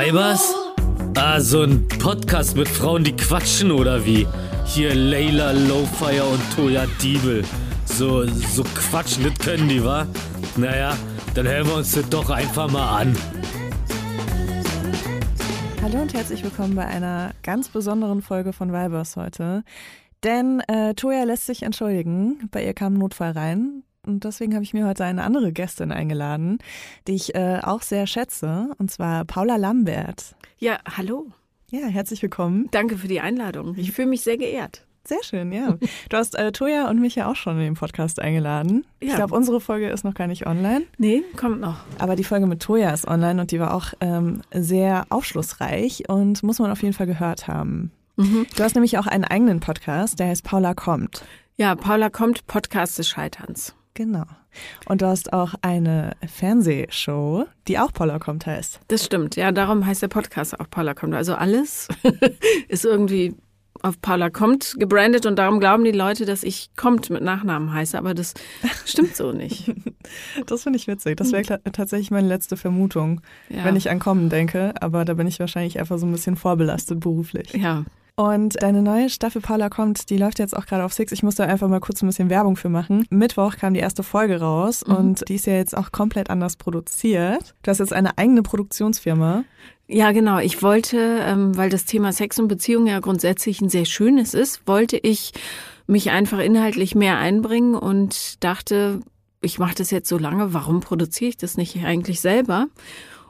Weibers? Ah, so ein Podcast mit Frauen, die quatschen oder wie? Hier Layla Lowfire und Toya Diebel. So, so quatschen, das können die, wa? Naja, dann hören wir uns das doch einfach mal an. Hallo und herzlich willkommen bei einer ganz besonderen Folge von Weibers heute. Denn äh, Toya lässt sich entschuldigen. Bei ihr kam ein Notfall rein. Und deswegen habe ich mir heute eine andere Gästin eingeladen, die ich äh, auch sehr schätze, und zwar Paula Lambert. Ja, hallo. Ja, herzlich willkommen. Danke für die Einladung. Ich fühle mich sehr geehrt. Sehr schön, ja. Du hast äh, Toja und mich ja auch schon in den Podcast eingeladen. Ja. Ich glaube, unsere Folge ist noch gar nicht online. Nee, kommt noch. Aber die Folge mit Toja ist online und die war auch ähm, sehr aufschlussreich und muss man auf jeden Fall gehört haben. Mhm. Du hast nämlich auch einen eigenen Podcast, der heißt Paula kommt. Ja, Paula kommt, Podcast des Scheiterns. Genau. Und du hast auch eine Fernsehshow, die auch Paula kommt heißt. Das stimmt, ja, darum heißt der Podcast auch Paula kommt. Also alles ist irgendwie auf Paula kommt gebrandet und darum glauben die Leute, dass ich kommt mit Nachnamen heiße, aber das stimmt so nicht. das finde ich witzig. Das wäre tatsächlich meine letzte Vermutung, ja. wenn ich an Kommen denke, aber da bin ich wahrscheinlich einfach so ein bisschen vorbelastet beruflich. Ja, und deine neue Staffel Paula kommt, die läuft jetzt auch gerade auf Six. Ich muss da einfach mal kurz ein bisschen Werbung für machen. Mittwoch kam die erste Folge raus mhm. und die ist ja jetzt auch komplett anders produziert. Du hast jetzt eine eigene Produktionsfirma. Ja, genau. Ich wollte, ähm, weil das Thema Sex und Beziehung ja grundsätzlich ein sehr schönes ist, wollte ich mich einfach inhaltlich mehr einbringen und dachte, ich mache das jetzt so lange, warum produziere ich das nicht eigentlich selber?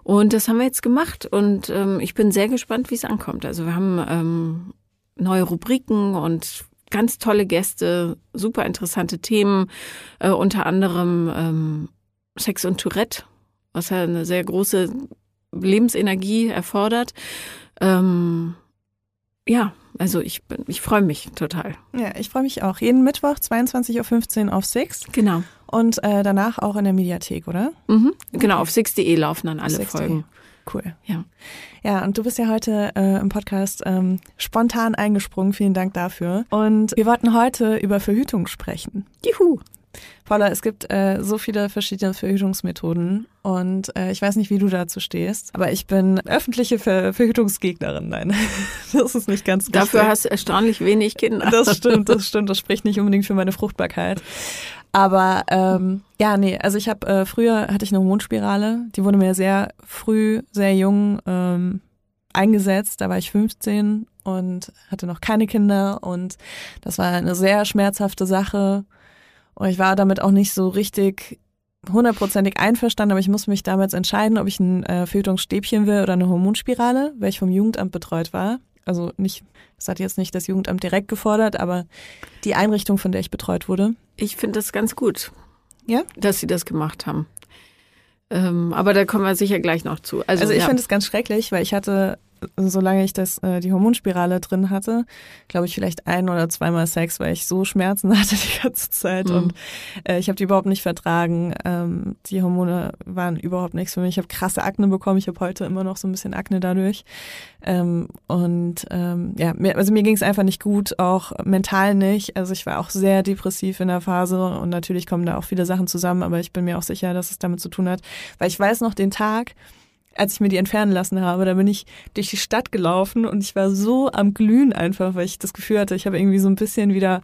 Und das haben wir jetzt gemacht und ähm, ich bin sehr gespannt, wie es ankommt. Also wir haben ähm, neue Rubriken und ganz tolle Gäste, super interessante Themen, äh, unter anderem ähm, Sex und Tourette, was ja eine sehr große Lebensenergie erfordert. Ähm, ja, also ich bin, ich freue mich total. Ja, ich freue mich auch. Jeden Mittwoch 22.15 Uhr auf Six. Genau. Und äh, danach auch in der Mediathek, oder? Mhm. Genau, auf six.de laufen dann alle Folgen. Cool. Ja. Ja, und du bist ja heute äh, im Podcast ähm, spontan eingesprungen. Vielen Dank dafür. Und wir wollten heute über Verhütung sprechen. Juhu. Paula, es gibt äh, so viele verschiedene Verhütungsmethoden und äh, ich weiß nicht, wie du dazu stehst, aber ich bin öffentliche Ver Verhütungsgegnerin. Nein, das ist nicht ganz richtig. Dafür hast du erstaunlich wenig Kinder. Das stimmt, das stimmt. Das spricht nicht unbedingt für meine Fruchtbarkeit. Aber ähm, ja, nee, also ich habe äh, früher hatte ich eine Hormonspirale, die wurde mir sehr früh, sehr jung ähm, eingesetzt. Da war ich 15 und hatte noch keine Kinder und das war eine sehr schmerzhafte Sache. Und ich war damit auch nicht so richtig hundertprozentig einverstanden, aber ich musste mich damals entscheiden, ob ich ein äh, Verhütungsstäbchen will oder eine Hormonspirale, weil ich vom Jugendamt betreut war. Also nicht, das hat jetzt nicht das Jugendamt direkt gefordert, aber die Einrichtung, von der ich betreut wurde. Ich finde das ganz gut, ja? dass sie das gemacht haben. Ähm, aber da kommen wir sicher gleich noch zu. Also, also ich ja. finde es ganz schrecklich, weil ich hatte solange ich das, äh, die Hormonspirale drin hatte, glaube ich vielleicht ein oder zweimal Sex, weil ich so Schmerzen hatte die ganze Zeit mhm. und äh, ich habe die überhaupt nicht vertragen. Ähm, die Hormone waren überhaupt nichts für mich. Ich habe krasse Akne bekommen. Ich habe heute immer noch so ein bisschen Akne dadurch. Ähm, und ähm, ja, mir, also mir ging es einfach nicht gut, auch mental nicht. Also ich war auch sehr depressiv in der Phase und natürlich kommen da auch viele Sachen zusammen, aber ich bin mir auch sicher, dass es damit zu tun hat, weil ich weiß noch den Tag, als ich mir die entfernen lassen habe, da bin ich durch die Stadt gelaufen und ich war so am Glühen einfach, weil ich das Gefühl hatte, ich habe irgendwie so ein bisschen wieder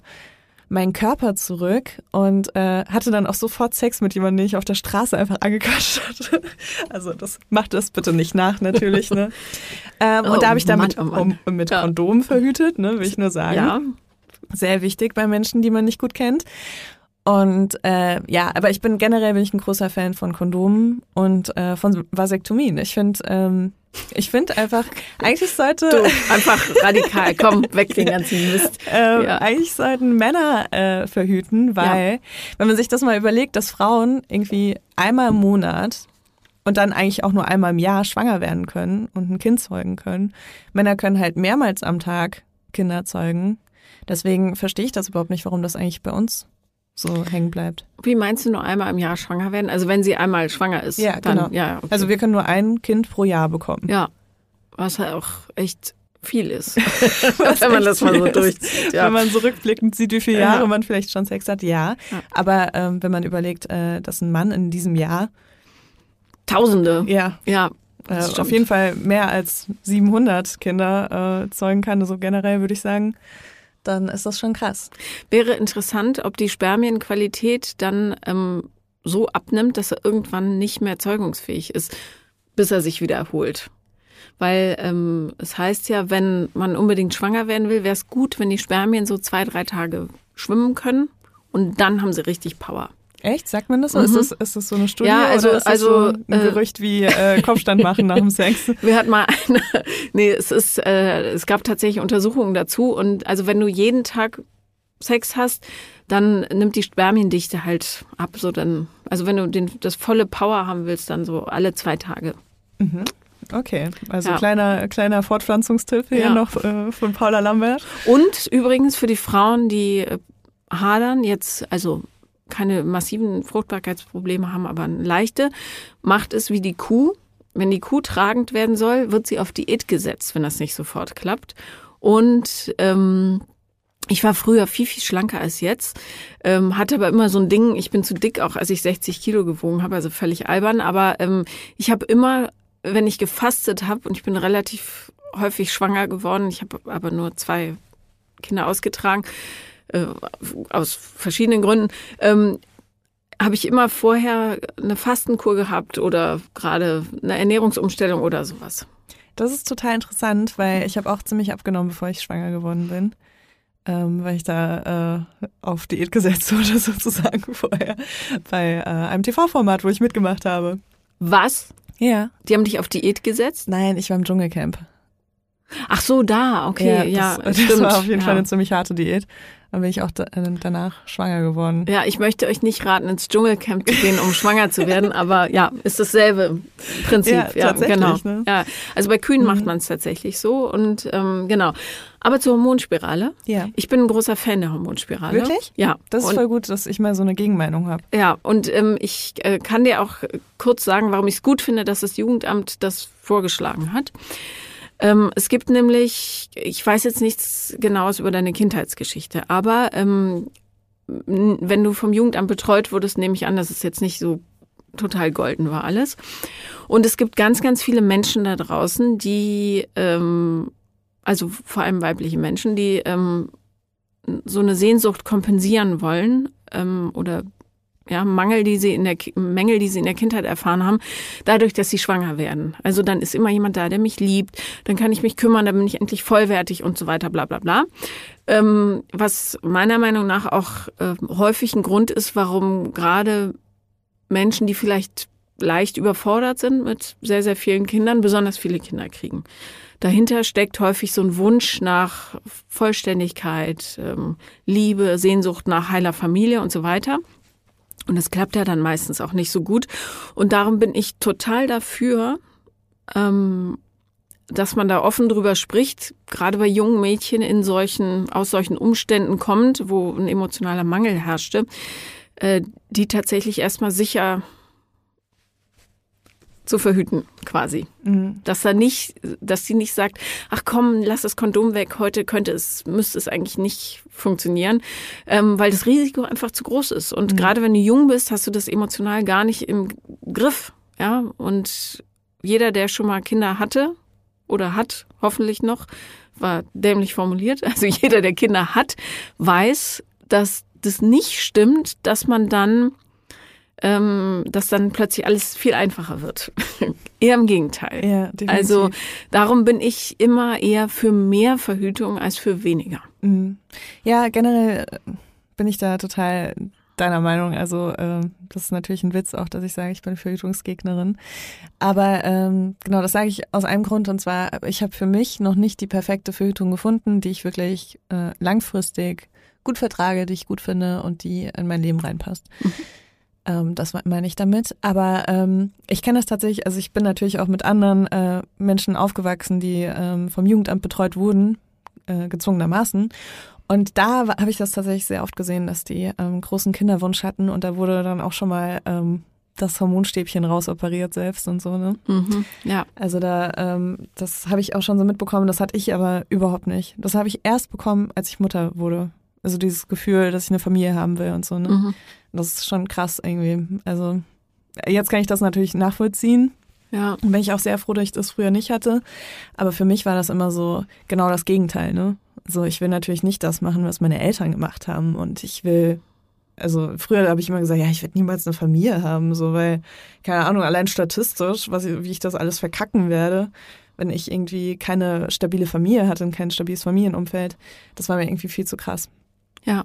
meinen Körper zurück und äh, hatte dann auch sofort Sex mit jemandem, den ich auf der Straße einfach angequatscht hatte. Also das macht das bitte nicht nach, natürlich. Ne? ähm, oh, und da habe ich damit Mann, oh Mann. Um, mit ja. Kondom verhütet, ne, will ich nur sagen. Ja. Sehr wichtig bei Menschen, die man nicht gut kennt. Und äh, ja, aber ich bin generell bin ich ein großer Fan von Kondomen und äh, von Vasektomien. Ich finde, ähm, ich finde einfach, eigentlich sollte du, einfach radikal, komm weg den ganzen Mist. Ähm, ja. Eigentlich sollten Männer äh, verhüten, weil ja. wenn man sich das mal überlegt, dass Frauen irgendwie einmal im Monat und dann eigentlich auch nur einmal im Jahr schwanger werden können und ein Kind zeugen können. Männer können halt mehrmals am Tag Kinder zeugen. Deswegen verstehe ich das überhaupt nicht, warum das eigentlich bei uns so hängen bleibt. Wie meinst du nur einmal im Jahr schwanger werden? Also wenn sie einmal schwanger ist. Ja, dann, genau. Ja, okay. Also wir können nur ein Kind pro Jahr bekommen. Ja, was halt auch echt viel ist, wenn man das mal so durchzieht. Ja. Wenn man so rückblickend sieht, wie viele Jahre ja. man vielleicht schon Sex hat, ja. ja. Aber ähm, wenn man überlegt, äh, dass ein Mann in diesem Jahr Tausende. Ja. Ja, äh, auf jeden Fall mehr als 700 Kinder äh, zeugen kann, so generell würde ich sagen, dann ist das schon krass. Wäre interessant, ob die Spermienqualität dann ähm, so abnimmt, dass er irgendwann nicht mehr zeugungsfähig ist, bis er sich wieder erholt. Weil ähm, es heißt ja, wenn man unbedingt schwanger werden will, wäre es gut, wenn die Spermien so zwei, drei Tage schwimmen können und dann haben sie richtig Power. Echt? Sagt man das so? Mhm. Ist, das, ist das so eine Studie ja, also, oder ist das also, so ein äh, Gerücht wie äh, Kopfstand machen nach dem Sex? Wir hatten mal eine, nee, es ist, äh, es gab tatsächlich Untersuchungen dazu und also wenn du jeden Tag Sex hast, dann nimmt die Spermiendichte halt ab, so dann, also wenn du den, das volle Power haben willst, dann so alle zwei Tage. Mhm. Okay, also ja. kleiner, kleiner Fortpflanzungstipp hier ja. noch äh, von Paula Lambert. Und übrigens für die Frauen, die äh, hadern, jetzt, also keine massiven Fruchtbarkeitsprobleme haben, aber eine leichte, macht es wie die Kuh. Wenn die Kuh tragend werden soll, wird sie auf Diät gesetzt, wenn das nicht sofort klappt. Und ähm, ich war früher viel, viel schlanker als jetzt, ähm, hatte aber immer so ein Ding, ich bin zu dick, auch als ich 60 Kilo gewogen habe, also völlig albern. Aber ähm, ich habe immer, wenn ich gefastet habe, und ich bin relativ häufig schwanger geworden, ich habe aber nur zwei Kinder ausgetragen, äh, aus verschiedenen Gründen, ähm, habe ich immer vorher eine Fastenkur gehabt oder gerade eine Ernährungsumstellung oder sowas. Das ist total interessant, weil ich habe auch ziemlich abgenommen, bevor ich schwanger geworden bin. Ähm, weil ich da äh, auf Diät gesetzt wurde, sozusagen vorher, bei äh, einem TV-Format, wo ich mitgemacht habe. Was? Ja. Die haben dich auf Diät gesetzt? Nein, ich war im Dschungelcamp. Ach so, da, okay, ja. Das, ja, das war auf jeden ja. Fall eine ziemlich harte Diät. Dann bin ich auch da, äh, danach schwanger geworden. Ja, ich möchte euch nicht raten, ins Dschungelcamp zu gehen, um schwanger zu werden, aber ja, ist dasselbe Prinzip. Ja, ja genau. Ne? Ja, also bei Kühen mhm. macht man es tatsächlich so und ähm, genau. Aber zur Hormonspirale. Ja. Ich bin ein großer Fan der Hormonspirale. Wirklich? Ja. Das ist und, voll gut, dass ich mal so eine Gegenmeinung habe. Ja, und ähm, ich äh, kann dir auch kurz sagen, warum ich es gut finde, dass das Jugendamt das vorgeschlagen hat. Ähm, es gibt nämlich, ich weiß jetzt nichts Genaues über deine Kindheitsgeschichte, aber ähm, wenn du vom Jugendamt betreut wurdest, nehme ich an, dass es jetzt nicht so total golden war alles. Und es gibt ganz, ganz viele Menschen da draußen, die, ähm, also vor allem weibliche Menschen, die ähm, so eine Sehnsucht kompensieren wollen ähm, oder ja, Mangel, die sie in der Mängel, die sie in der Kindheit erfahren haben, dadurch, dass sie schwanger werden. Also dann ist immer jemand da, der mich liebt, dann kann ich mich kümmern, dann bin ich endlich vollwertig und so weiter, bla bla bla. Ähm, was meiner Meinung nach auch äh, häufig ein Grund ist, warum gerade Menschen, die vielleicht leicht überfordert sind mit sehr, sehr vielen Kindern, besonders viele Kinder kriegen. Dahinter steckt häufig so ein Wunsch nach Vollständigkeit, ähm, Liebe, Sehnsucht nach heiler Familie und so weiter. Und das klappt ja dann meistens auch nicht so gut. Und darum bin ich total dafür, ähm, dass man da offen drüber spricht, gerade bei jungen Mädchen in solchen, aus solchen Umständen kommt, wo ein emotionaler Mangel herrschte, äh, die tatsächlich erstmal sicher zu verhüten, quasi. Mhm. Dass er nicht, dass sie nicht sagt, ach komm, lass das Kondom weg, heute könnte es, müsste es eigentlich nicht funktionieren, ähm, weil das Risiko einfach zu groß ist. Und mhm. gerade wenn du jung bist, hast du das emotional gar nicht im Griff. Ja, und jeder, der schon mal Kinder hatte oder hat, hoffentlich noch, war dämlich formuliert. Also jeder, der Kinder hat, weiß, dass das nicht stimmt, dass man dann ähm, dass dann plötzlich alles viel einfacher wird. eher im Gegenteil. Ja, definitiv. Also darum bin ich immer eher für mehr Verhütung als für weniger. Mhm. Ja, generell äh, bin ich da total deiner Meinung. Also äh, das ist natürlich ein Witz auch, dass ich sage, ich bin Verhütungsgegnerin. Aber ähm, genau, das sage ich aus einem Grund und zwar, ich habe für mich noch nicht die perfekte Verhütung gefunden, die ich wirklich äh, langfristig gut vertrage, die ich gut finde und die in mein Leben reinpasst. Mhm. Ähm, das meine ich damit. Aber ähm, ich kenne das tatsächlich, also ich bin natürlich auch mit anderen äh, Menschen aufgewachsen, die ähm, vom Jugendamt betreut wurden, äh, gezwungenermaßen. Und da habe ich das tatsächlich sehr oft gesehen, dass die ähm, großen Kinderwunsch hatten und da wurde dann auch schon mal ähm, das Hormonstäbchen rausoperiert selbst und so, ne? Mhm, ja. Also da, ähm, das habe ich auch schon so mitbekommen, das hatte ich aber überhaupt nicht. Das habe ich erst bekommen, als ich Mutter wurde. Also dieses Gefühl, dass ich eine Familie haben will und so, ne? Mhm. Das ist schon krass irgendwie. Also jetzt kann ich das natürlich nachvollziehen. Ja. Und bin ich auch sehr froh, dass ich das früher nicht hatte. Aber für mich war das immer so genau das Gegenteil, ne? So, ich will natürlich nicht das machen, was meine Eltern gemacht haben. Und ich will, also früher habe ich immer gesagt, ja, ich werde niemals eine Familie haben, so, weil, keine Ahnung, allein statistisch, was, wie ich das alles verkacken werde, wenn ich irgendwie keine stabile Familie hatte und kein stabiles Familienumfeld. Das war mir irgendwie viel zu krass. Ja.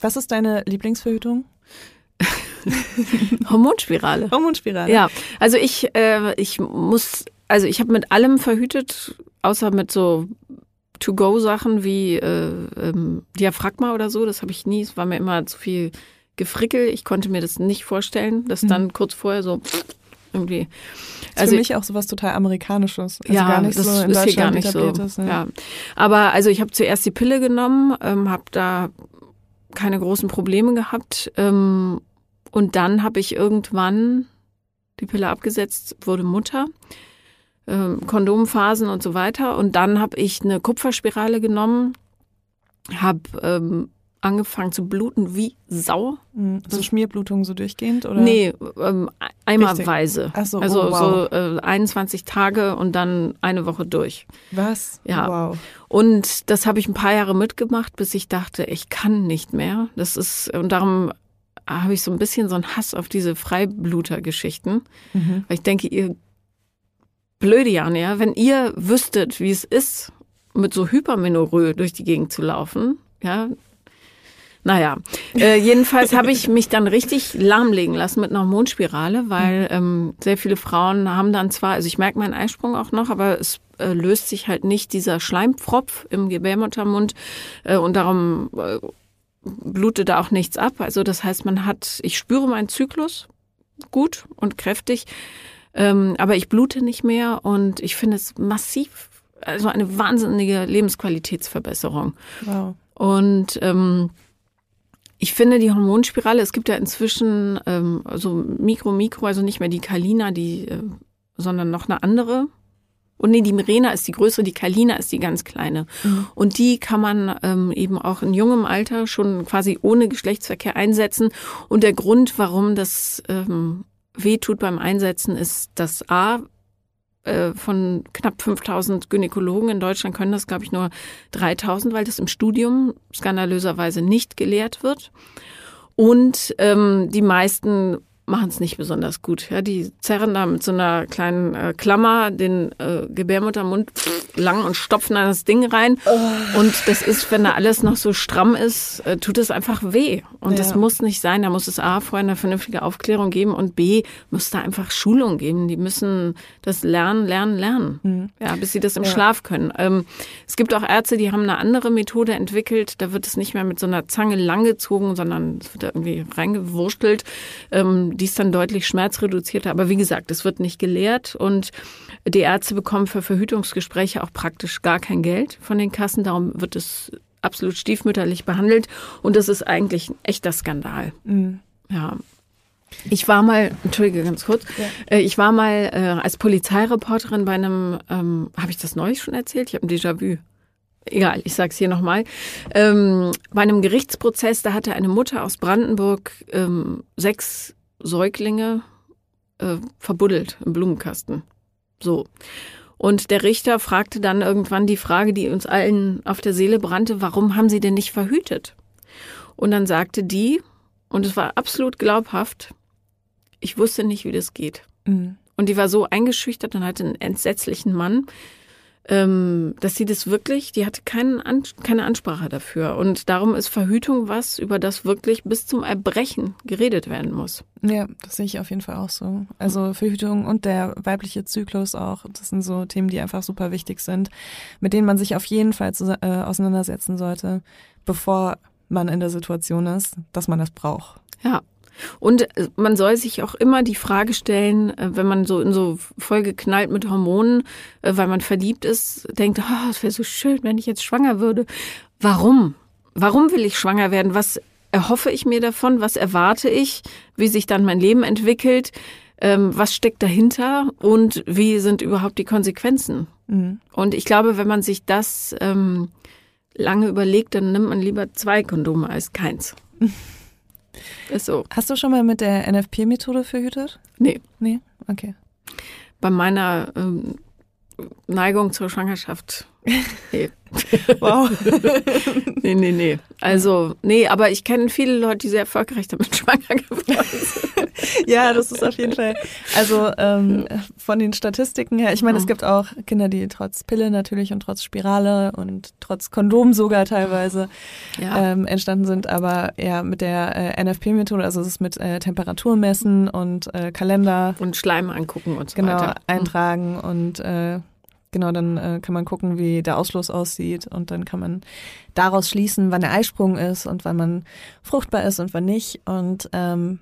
Was ist deine Lieblingsverhütung? Hormonspirale. Hormonspirale. Ja, also ich, äh, ich muss, also ich habe mit allem verhütet, außer mit so To-Go-Sachen wie äh, ähm, Diaphragma oder so. Das habe ich nie. Es war mir immer zu viel Gefrickel. Ich konnte mir das nicht vorstellen, dass dann kurz vorher so irgendwie. Ist für mich auch sowas total Amerikanisches. Also ja, gar nicht das so in ist hier Deutschland gar nicht so. etabliertes, ne? Ja. Aber also ich habe zuerst die Pille genommen, ähm, habe da keine großen Probleme gehabt. Ähm, und dann habe ich irgendwann die Pille abgesetzt, wurde Mutter, ähm, Kondomphasen und so weiter. Und dann habe ich eine Kupferspirale genommen, habe ähm, angefangen zu bluten wie Sau. Mhm. So Schmierblutung so durchgehend oder? Nee, ähm, eimerweise. So, oh, also wow. so äh, 21 Tage und dann eine Woche durch. Was? Ja. Wow. Und das habe ich ein paar Jahre mitgemacht, bis ich dachte, ich kann nicht mehr. Das ist, und darum habe ich so ein bisschen so einen Hass auf diese Freibluter-Geschichten. Mhm. Weil ich denke, ihr blöde Jan, ja, wenn ihr wüsstet, wie es ist, mit so Hypermenorrhoe durch die Gegend zu laufen, ja. Naja, äh, jedenfalls habe ich mich dann richtig lahmlegen lassen mit einer Hormonspirale, weil ähm, sehr viele Frauen haben dann zwar, also ich merke meinen Eisprung auch noch, aber es äh, löst sich halt nicht dieser Schleimpfropf im Gebärmuttermund äh, und darum äh, blutet da auch nichts ab. Also das heißt, man hat, ich spüre meinen Zyklus gut und kräftig, ähm, aber ich blute nicht mehr und ich finde es massiv, also eine wahnsinnige Lebensqualitätsverbesserung. Wow. Und ähm, ich finde die Hormonspirale, es gibt ja inzwischen ähm, so Mikro, Mikro, also nicht mehr die Kalina, die, äh, sondern noch eine andere Und nee, die Mirena ist die größere, die Kalina ist die ganz kleine. Mhm. Und die kann man ähm, eben auch in jungem Alter schon quasi ohne Geschlechtsverkehr einsetzen. Und der Grund, warum das ähm, wehtut beim Einsetzen, ist, dass A, von knapp 5000 Gynäkologen in Deutschland können das, glaube ich, nur 3000, weil das im Studium skandalöserweise nicht gelehrt wird. Und ähm, die meisten machen es nicht besonders gut. Ja, die zerren da mit so einer kleinen äh, Klammer den äh, Gebärmuttermund lang und stopfen da das Ding rein. Oh. Und das ist, wenn da alles noch so stramm ist, äh, tut es einfach weh. Und ja. das muss nicht sein. Da muss es A, vorher eine vernünftige Aufklärung geben und B, muss da einfach Schulung geben. Die müssen das lernen, lernen, lernen. Mhm. Ja, bis sie das im ja. Schlaf können. Ähm, es gibt auch Ärzte, die haben eine andere Methode entwickelt. Da wird es nicht mehr mit so einer Zange langgezogen, sondern es wird da irgendwie reingewurstelt. Ähm, die ist dann deutlich schmerzreduzierter. Aber wie gesagt, es wird nicht gelehrt und die Ärzte bekommen für Verhütungsgespräche auch praktisch gar kein Geld von den Kassen. Darum wird es absolut stiefmütterlich behandelt und das ist eigentlich ein echter Skandal. Mhm. Ja. Ich war mal, entschuldige ganz kurz, ja. Äh, ich war mal äh, als Polizeireporterin bei einem, ähm, habe ich das neulich schon erzählt? Ich habe ein Déjà-vu. Egal, ich sag's hier nochmal. Ähm, bei einem Gerichtsprozess, da hatte eine Mutter aus Brandenburg ähm, sechs Säuglinge äh, verbuddelt im Blumenkasten. So. Und der Richter fragte dann irgendwann die Frage, die uns allen auf der Seele brannte, warum haben sie denn nicht verhütet? Und dann sagte die, und es war absolut glaubhaft, ich wusste nicht, wie das geht. Mhm. Und die war so eingeschüchtert und hatte einen entsetzlichen Mann, ähm, dass sie das wirklich, die hatte keinen An keine Ansprache dafür. Und darum ist Verhütung was, über das wirklich bis zum Erbrechen geredet werden muss. Ja, das sehe ich auf jeden Fall auch so. Also Verhütung und der weibliche Zyklus auch, das sind so Themen, die einfach super wichtig sind, mit denen man sich auf jeden Fall zu, äh, auseinandersetzen sollte, bevor man in der Situation ist, dass man das braucht. Ja, und äh, man soll sich auch immer die Frage stellen, äh, wenn man so in so vollgeknallt mit Hormonen, äh, weil man verliebt ist, denkt, oh, es wäre so schön, wenn ich jetzt schwanger würde. Warum? Warum will ich schwanger werden? Was erhoffe ich mir davon? Was erwarte ich? Wie sich dann mein Leben entwickelt? Ähm, was steckt dahinter? Und wie sind überhaupt die Konsequenzen? Mhm. Und ich glaube, wenn man sich das ähm, lange überlegt, dann nimmt man lieber zwei Kondome als keins. Ist so. Hast du schon mal mit der NFP-Methode verhütet? Nee. Nee? Okay. Bei meiner ähm, Neigung zur Schwangerschaft. Nee. wow. nee, nee, nee. Also, nee, aber ich kenne viele Leute, die sehr erfolgreich damit schwanger geworden sind. ja, das ist auf jeden Fall. Also ähm, von den Statistiken her, ich meine, es gibt auch Kinder, die trotz Pille natürlich und trotz Spirale und trotz Kondom sogar teilweise ja. ähm, entstanden sind, aber ja mit der äh, NFP-Methode, also es ist mit äh, Temperatur messen und äh, Kalender. Und Schleim angucken und so genau, weiter. Genau, eintragen mhm. und äh, Genau, dann äh, kann man gucken, wie der Ausschluss aussieht und dann kann man daraus schließen, wann der Eisprung ist und wann man fruchtbar ist und wann nicht. Und ähm,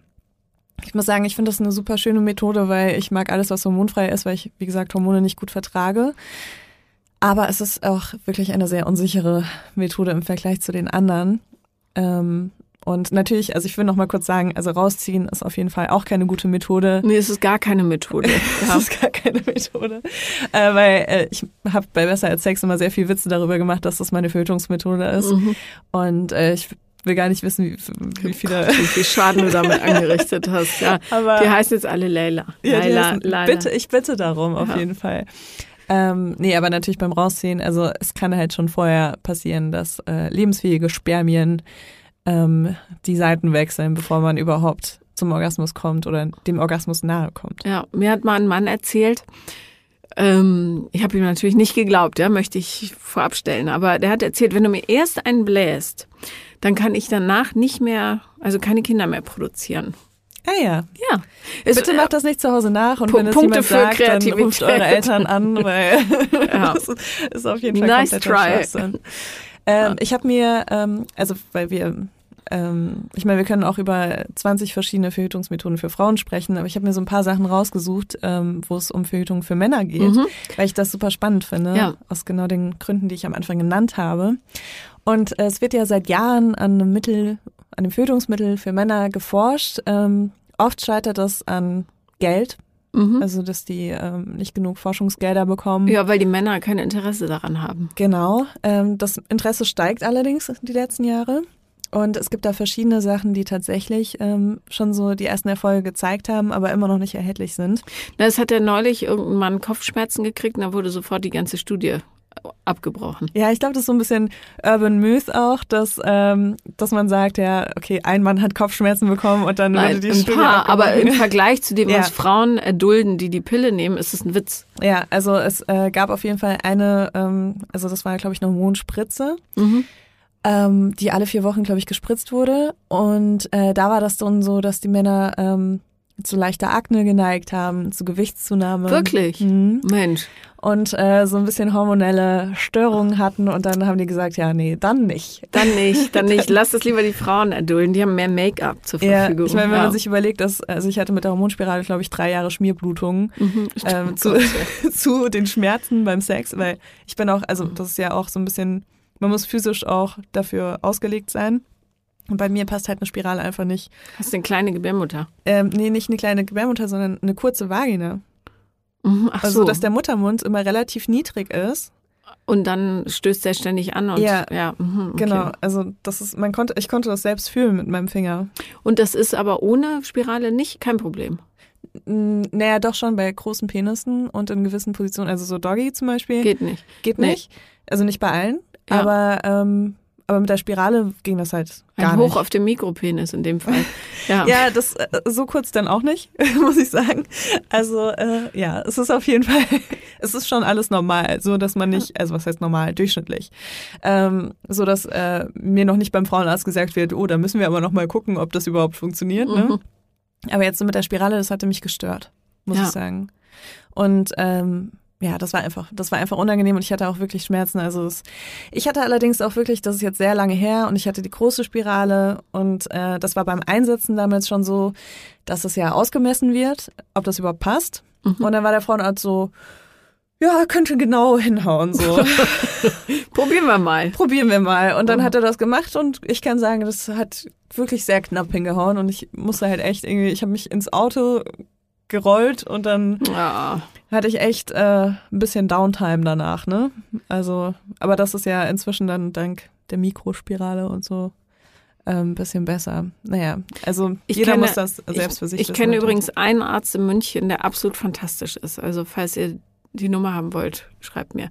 ich muss sagen, ich finde das eine super schöne Methode, weil ich mag alles, was hormonfrei ist, weil ich, wie gesagt, Hormone nicht gut vertrage. Aber es ist auch wirklich eine sehr unsichere Methode im Vergleich zu den anderen. Ähm, und natürlich, also ich will noch mal kurz sagen, also rausziehen ist auf jeden Fall auch keine gute Methode. Nee, es ist gar keine Methode. es ist gar keine Methode. Äh, weil äh, ich habe bei Besser als Sex immer sehr viel Witze darüber gemacht, dass das meine Fötungsmethode ist. Mhm. Und äh, ich will gar nicht wissen, wie, wie viele Gott, wie viel Schaden du damit angerichtet hast. Ja, Aber die heißen jetzt alle Leila. Ja, Leila, heißen, bitte, ich bitte darum auf ja. jeden Fall. Ähm, nee, aber natürlich beim Rausziehen, also es kann halt schon vorher passieren, dass äh, lebensfähige Spermien ähm, die Seiten wechseln, bevor man überhaupt zum Orgasmus kommt oder dem Orgasmus nahe kommt. Ja, mir hat mal ein Mann erzählt, ähm, ich habe ihm natürlich nicht geglaubt, ja, möchte ich vorab stellen, aber der hat erzählt, wenn du mir erst einen bläst, dann kann ich danach nicht mehr, also keine Kinder mehr produzieren. Ah ja. Ja. Bitte macht das nicht zu Hause nach und P wenn es Punkte jemand sagt, dann ruft eure Eltern an, weil ja. das ist auf jeden Fall nice try. Ähm, ich habe mir, ähm, also weil wir ähm, ich meine, wir können auch über 20 verschiedene Verhütungsmethoden für Frauen sprechen, aber ich habe mir so ein paar Sachen rausgesuut, ähm, wo es um Verhütung für Männer geht, mhm. weil ich das super spannend finde, ja. aus genau den Gründen, die ich am Anfang genannt habe. Und äh, es wird ja seit Jahren an einem Mittel, an dem Verhütungsmittel für Männer geforscht. Ähm, oft scheitert das an Geld, Mhm. Also, dass die ähm, nicht genug Forschungsgelder bekommen. Ja, weil die Männer kein Interesse daran haben. Genau. Ähm, das Interesse steigt allerdings die letzten Jahre. Und es gibt da verschiedene Sachen, die tatsächlich ähm, schon so die ersten Erfolge gezeigt haben, aber immer noch nicht erhältlich sind. Na, es hat ja neulich irgendein Mann Kopfschmerzen gekriegt und da wurde sofort die ganze Studie abgebrochen. Ja, ich glaube, das ist so ein bisschen Urban Myth auch, dass, ähm, dass man sagt, ja, okay, ein Mann hat Kopfschmerzen bekommen und dann Nein, wurde die ein Studie paar, aber im Vergleich zu dem, Ja. was Frauen erdulden, die die Pille nehmen, ist es ein Witz. Ja, also es äh, gab auf jeden Fall eine, ähm, also das war, glaube ich, eine Hormonspritze, Mhm. ähm, die alle vier Wochen, glaube ich, gespritzt wurde. Und äh, da war das dann so, dass die Männer ähm, zu leichter Akne geneigt haben, zu Gewichtszunahme. Wirklich? Mhm. Mensch. Und äh, so ein bisschen hormonelle Störungen hatten und dann haben die gesagt, ja, nee, dann nicht. Dann nicht, dann nicht. Lass es lieber die Frauen erdulden. Die haben mehr Make-up zur Ja, Verfügung. ich meine, wenn Ja. man sich überlegt, dass, also ich hatte mit der Hormonspirale, glaube ich, drei Jahre Schmierblutungen Mhm. ähm, zu, zu den Schmerzen beim Sex, weil ich bin auch, also das ist ja auch so ein bisschen, man muss physisch auch dafür ausgelegt sein. Und bei mir passt halt eine Spirale einfach nicht. Hast du eine kleine Gebärmutter? Ähm, nee, nicht eine kleine Gebärmutter, sondern eine kurze Vagina. Mhm. Ach Also, so. dass der Muttermund immer relativ niedrig ist. und dann stößt der ständig an und Ja. ja mhm, okay. Genau. Also, das ist, man konnte, ich konnte das selbst fühlen mit meinem Finger. Und das ist aber ohne Spirale nicht kein Problem. Naja, doch schon bei großen Penissen und in gewissen Positionen. Also, so Doggy zum Beispiel. Geht nicht. Geht Nee. nicht. Also nicht bei allen. Ja. Aber, ähm, aber mit der Spirale ging das halt gar Ein Hoch nicht. auf dem Mikropenis in dem Fall. Ja. Ja, das äh, so kurz dann auch nicht, muss ich sagen. Also äh, ja, es ist auf jeden Fall, es ist schon alles normal, so dass man nicht, also was heißt normal, durchschnittlich, ähm, so dass äh, mir noch nicht beim Frauenarzt gesagt wird, oh, da müssen wir aber noch mal gucken, ob das überhaupt funktioniert. Ne? Mhm. Aber jetzt so mit der Spirale, das hatte mich gestört, muss Ja. ich sagen. Und ähm, ja, das war einfach, das war einfach unangenehm und ich hatte auch wirklich Schmerzen. Also es, ich hatte allerdings auch wirklich, das ist jetzt sehr lange her und ich hatte die große Spirale und äh, das war beim Einsetzen damals schon so, dass es ja ausgemessen wird, ob das überhaupt passt. Mhm. Und dann war der Frauenarzt so, ja, könnte genau hinhauen, so. Probieren wir mal. Probieren wir mal. Und dann Mhm. hat er das gemacht und ich kann sagen, das hat wirklich sehr knapp hingehauen und ich musste halt echt irgendwie, ich habe mich ins Auto gerollt und dann Ja. hatte ich echt äh, ein bisschen Downtime danach, ne? Also, aber das ist ja inzwischen dann dank der Mikrospirale und so äh, ein bisschen besser. Naja, also Ich jeder kenne- muss das selbst für sich Ich wissen, kenne übrigens einen Arzt in München, der absolut fantastisch ist. Also falls ihr die Nummer haben wollt, schreibt mir.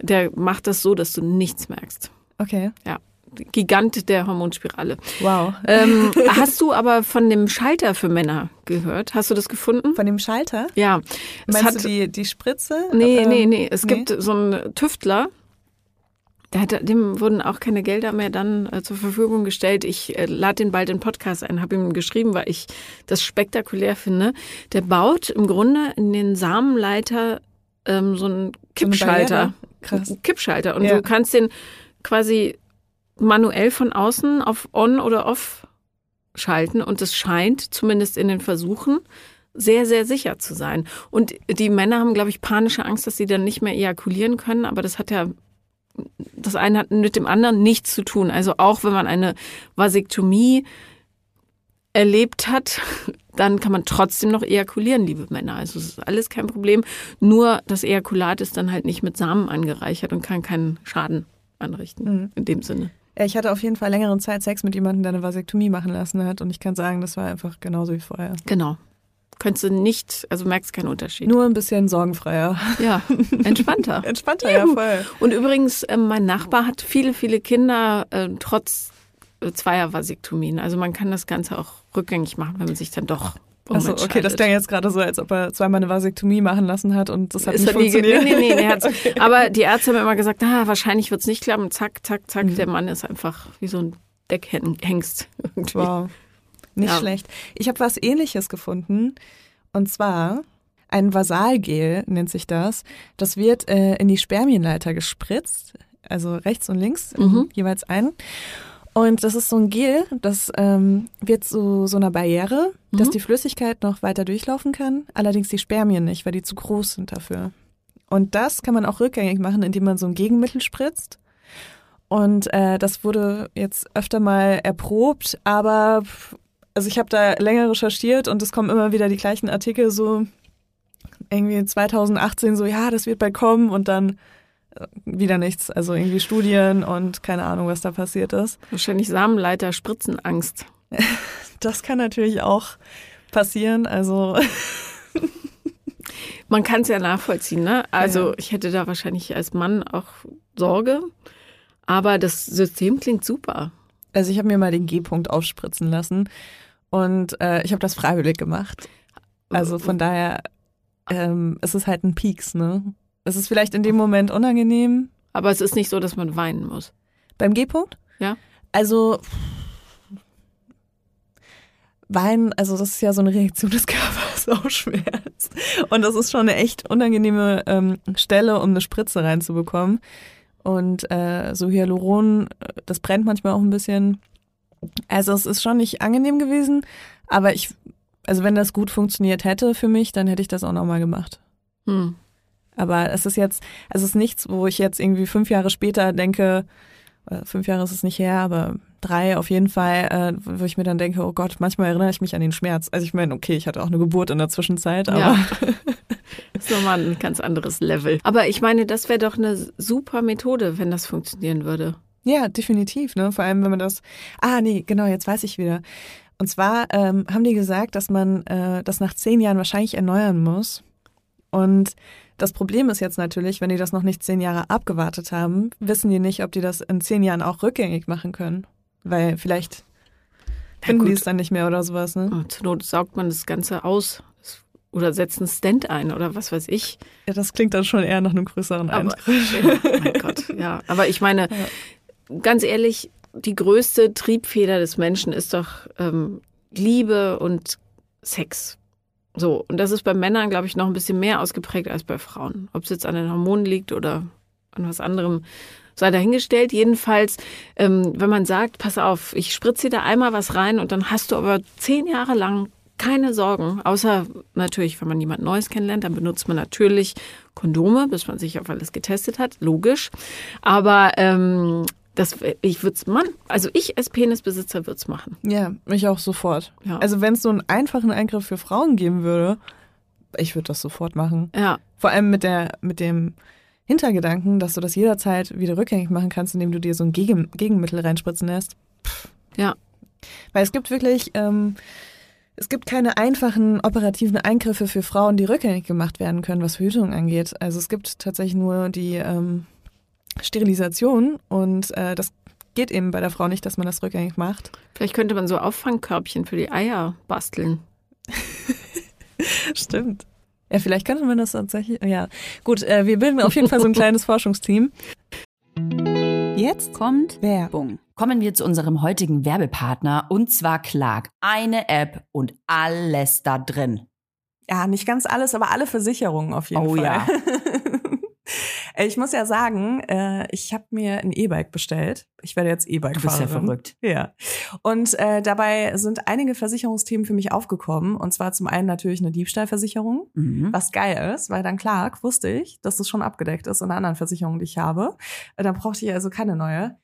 Der macht das so, dass du nichts merkst. Okay, Gigant der Hormonspirale. wow. Ähm, hast du aber von dem Schalter für Männer gehört? Hast du das gefunden? Von dem Schalter? Ja. Es Meinst hat, du die, die Spritze? nee, Ähm, nee, nee. Es nee? gibt so einen Tüftler. Hat, dem wurden auch keine Gelder mehr dann äh, zur Verfügung gestellt. Ich äh, lade den bald in Podcast ein, habe ihm geschrieben, weil ich das spektakulär finde. Der baut im Grunde in den Samenleiter ähm, so einen So eine Kippschalter. Krass. Kippschalter. Und Ja. du kannst den quasi manuell von außen auf On oder Off schalten. Und es scheint, zumindest in den Versuchen, sehr, sehr sicher zu sein. Und die Männer haben, glaube ich, panische Angst, dass sie dann nicht mehr ejakulieren können. Aber das hat ja, das eine hat mit dem anderen nichts zu tun. Also auch wenn man eine Vasektomie erlebt hat, dann kann man trotzdem noch ejakulieren, liebe Männer. Also es ist alles kein Problem. Nur das Ejakulat ist dann halt nicht mit Samen angereichert und kann keinen Schaden anrichten. Mhm. In dem Sinne. Ja, ich hatte auf jeden Fall längere Zeit Sex mit jemandem, der eine Vasektomie machen lassen hat und ich kann sagen, das war einfach genauso wie vorher. Genau. Könntest du nicht, also merkst keinen Unterschied. Nur ein bisschen sorgenfreier. Ja, entspannter. Entspannter, ja, voll. Und übrigens, ähm, mein Nachbar hat viele, viele Kinder äh, trotz äh, zweier Vasektomien. Also man kann das Ganze auch rückgängig machen, wenn man sich dann doch Achso, okay, das klang jetzt gerade so, als ob er zweimal eine Vasektomie machen lassen hat und das hat Es nicht funktioniert. Nee, nee, nee, nee hat's. Aber die Ärzte haben immer gesagt, ah, wahrscheinlich wird's nicht klappen. Zack, zack, zack. Mhm. Der Mann ist einfach wie so ein Deckhengst. irgendwie. Wow. Nicht Ja. schlecht. Ich habe was ähnliches gefunden. Und zwar ein Vasalgel nennt sich das. Das wird äh, in die Spermienleiter gespritzt, also rechts und links, Mhm. jeweils ein. Und das ist so ein Gel, das ähm, wird zu so einer Barriere, dass Mhm. die Flüssigkeit noch weiter durchlaufen kann, allerdings die Spermien nicht, weil die zu groß sind dafür. Und das kann man auch rückgängig machen, indem man so ein Gegenmittel spritzt. Und äh, das wurde jetzt öfter mal erprobt, aber also ich habe da länger recherchiert und es kommen immer wieder die gleichen Artikel so, irgendwie 2018 so, ja, das wird bald kommen und dann wieder nichts. Also irgendwie Studien und keine Ahnung, was da passiert ist. Wahrscheinlich Samenleiter, Spritzenangst. Das kann natürlich auch passieren. Also Man kann es ja nachvollziehen, ne? Also ja. ich hätte da wahrscheinlich als Mann auch Sorge, aber das System klingt super. Also ich habe mir mal den G-Punkt aufspritzen lassen und äh, ich habe das freiwillig gemacht. Also von daher ähm, es ist halt ein Peaks, ne? Es ist vielleicht in dem Moment unangenehm. Aber es ist nicht so, dass man weinen muss. Beim G-Punkt? Ja. Also Weinen, also das ist ja so eine Reaktion des Körpers auf Schmerz. Und das ist schon eine echt unangenehme ähm, Stelle, um eine Spritze reinzubekommen. Und äh, so Hyaluron, das brennt manchmal auch ein bisschen. Also es ist schon nicht angenehm gewesen, aber ich, also wenn das gut funktioniert hätte für mich, dann hätte ich das auch nochmal gemacht. Hm. Aber es ist jetzt, es ist nichts, wo ich jetzt irgendwie fünf Jahre später denke, äh, fünf Jahre ist es nicht her, aber drei auf jeden Fall, äh, wo ich mir dann denke, oh Gott, manchmal erinnere ich mich an den Schmerz. Also ich meine, okay, ich hatte auch eine Geburt in der Zwischenzeit, aber. Ja. das ist nochmal ein ganz anderes Level. Aber ich meine, das wäre doch eine super Methode, wenn das funktionieren würde. Ja, definitiv, ne? Vor allem, wenn man das. Ah, nee, genau, jetzt weiß ich wieder. Und zwar ähm, haben die gesagt, dass man äh, das nach zehn Jahren wahrscheinlich erneuern muss. Und das Problem ist jetzt natürlich, wenn die das noch nicht zehn Jahre abgewartet haben, wissen die nicht, ob die das in zehn Jahren auch rückgängig machen können. Weil vielleicht finden ja, die es dann nicht mehr oder sowas. Ne? Oh, zur Not saugt man das Ganze aus oder setzt einen Stand ein oder was weiß ich. Ja, das klingt dann schon eher nach einem größeren Eingriff. Ja, mein Gott, ja. Aber ich meine, ja. ganz ehrlich, die größte Triebfeder des Menschen ist doch ähm, Liebe und Sex. So, und das ist bei Männern, glaube ich, noch ein bisschen mehr ausgeprägt als bei Frauen. Ob es jetzt an den Hormonen liegt oder an was anderem, sei dahingestellt. Jedenfalls, ähm, wenn man sagt, pass auf, ich spritze dir da einmal was rein und dann hast du aber zehn Jahre lang keine Sorgen, außer natürlich, wenn man jemand Neues kennenlernt, dann benutzt man natürlich Kondome, bis man sich auf alles getestet hat, logisch. Aber ähm, das, ich würde es machen. Also ich als Penisbesitzer würde es machen. Ja, mich auch sofort. Ja. Also wenn es so einen einfachen Eingriff für Frauen geben würde, ich würde das sofort machen. Ja. Vor allem mit der, mit dem Hintergedanken, dass du das jederzeit wieder rückgängig machen kannst, indem du dir so ein Gegen Gegenmittel reinspritzen lässt. Pff. Ja. Weil es gibt wirklich, ähm, es gibt keine einfachen operativen Eingriffe für Frauen, die rückgängig gemacht werden können, was Verhütung angeht. Also es gibt tatsächlich nur die ähm, Sterilisation und äh, das geht eben bei der Frau nicht, dass man das rückgängig macht. Vielleicht könnte man so Auffangkörbchen für die Eier basteln. Stimmt. Ja, vielleicht könnte man das tatsächlich. Ja, gut, äh, wir bilden auf jeden Fall so ein kleines Forschungsteam. Jetzt kommt Werbung. Kommen wir zu unserem heutigen Werbepartner und zwar Clark. Eine App und alles da drin. Ja, nicht ganz alles, aber alle Versicherungen auf jeden oh, Fall. Oh ja. Äh, ich muss ja sagen, äh, ich habe mir ein E-Bike bestellt. Ich werde jetzt E-Bike fahren. Du bist ja verrückt. Ja. Und äh, dabei sind einige Versicherungsthemen für mich aufgekommen. Und zwar zum einen natürlich eine Diebstahlversicherung, mhm. was geil ist, weil dann klar wusste ich, dass das schon abgedeckt ist in einer anderen Versicherung, die ich habe. Äh, dann brauchte ich also keine neue.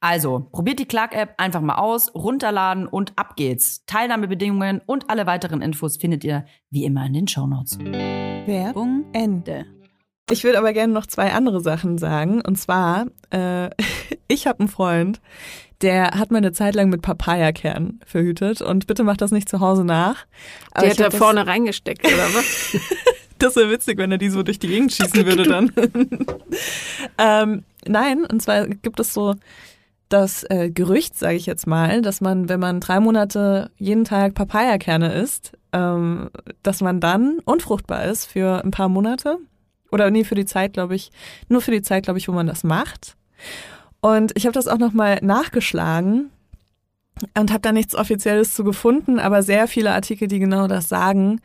Also, probiert die Clark-App einfach mal aus, runterladen und ab geht's. Teilnahmebedingungen und alle weiteren Infos findet ihr wie immer in den Shownotes. Werbung Ende. Ich würde aber gerne noch zwei andere Sachen sagen. Und zwar, äh, ich habe einen Freund, der hat mal eine Zeit lang mit Papayakern verhütet. Und bitte macht das nicht zu Hause nach. Aber die hat da vorne reingesteckt, oder was? das wäre witzig, wenn er die so durch die Gegend schießen würde dann. ähm, nein, und zwar gibt es so das äh, Gerücht, sage ich jetzt mal, dass man, wenn man drei Monate jeden Tag Papayakerne isst, ähm, dass man dann unfruchtbar ist für ein paar Monate. Oder nee, für die Zeit, glaube ich, nur für die Zeit, glaube ich, wo man das macht. Und ich habe das auch nochmal nachgeschlagen und habe da nichts Offizielles zu gefunden, aber sehr viele Artikel, die genau das sagen.